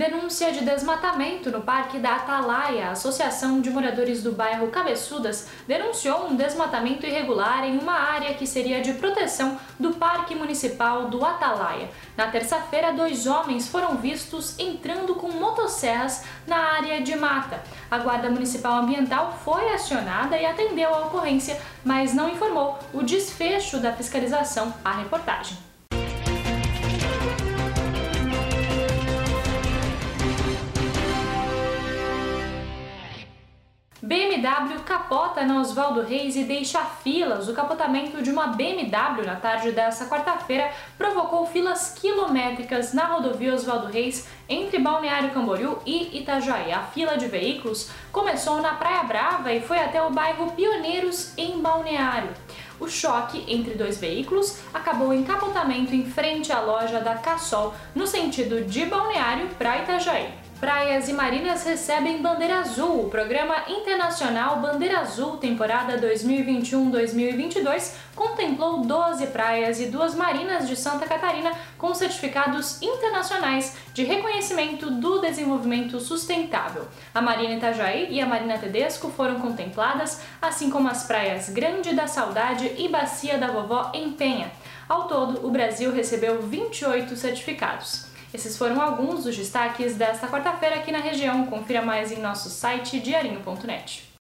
Denúncia de desmatamento no Parque da Atalaia. A Associação de Moradores do bairro Cabeçudas denunciou um desmatamento irregular em uma área que seria de proteção do Parque Municipal do Atalaia. Na terça-feira, dois homens foram vistos entrando com motosserras na área de mata. A Guarda Municipal Ambiental foi acionada e atendeu a ocorrência, mas não informou o desfecho da fiscalização à reportagem. BMW capota na Oswaldo Reis e deixa filas. O capotamento de uma BMW na tarde desta quarta-feira provocou filas quilométricas na rodovia Oswaldo Reis entre Balneário Camboriú e Itajaí. A fila de veículos começou na Praia Brava e foi até o bairro Pioneiros, em Balneário. O choque entre dois veículos acabou em capotamento em frente à loja da Cassol, no sentido de Balneário para Itajaí. Praias e marinas recebem Bandeira Azul. O programa internacional Bandeira Azul, temporada 2021-2022, contemplou 12 praias e duas marinas de Santa Catarina com certificados internacionais de reconhecimento do desenvolvimento sustentável. A Marina Itajaí e a Marina Tedesco foram contempladas, assim como as praias Grande da Saudade e Bacia da Vovó em Penha. Ao todo, o Brasil recebeu 28 certificados. Esses foram alguns dos destaques desta quarta-feira aqui na região. Confira mais em nosso site diarinho.net.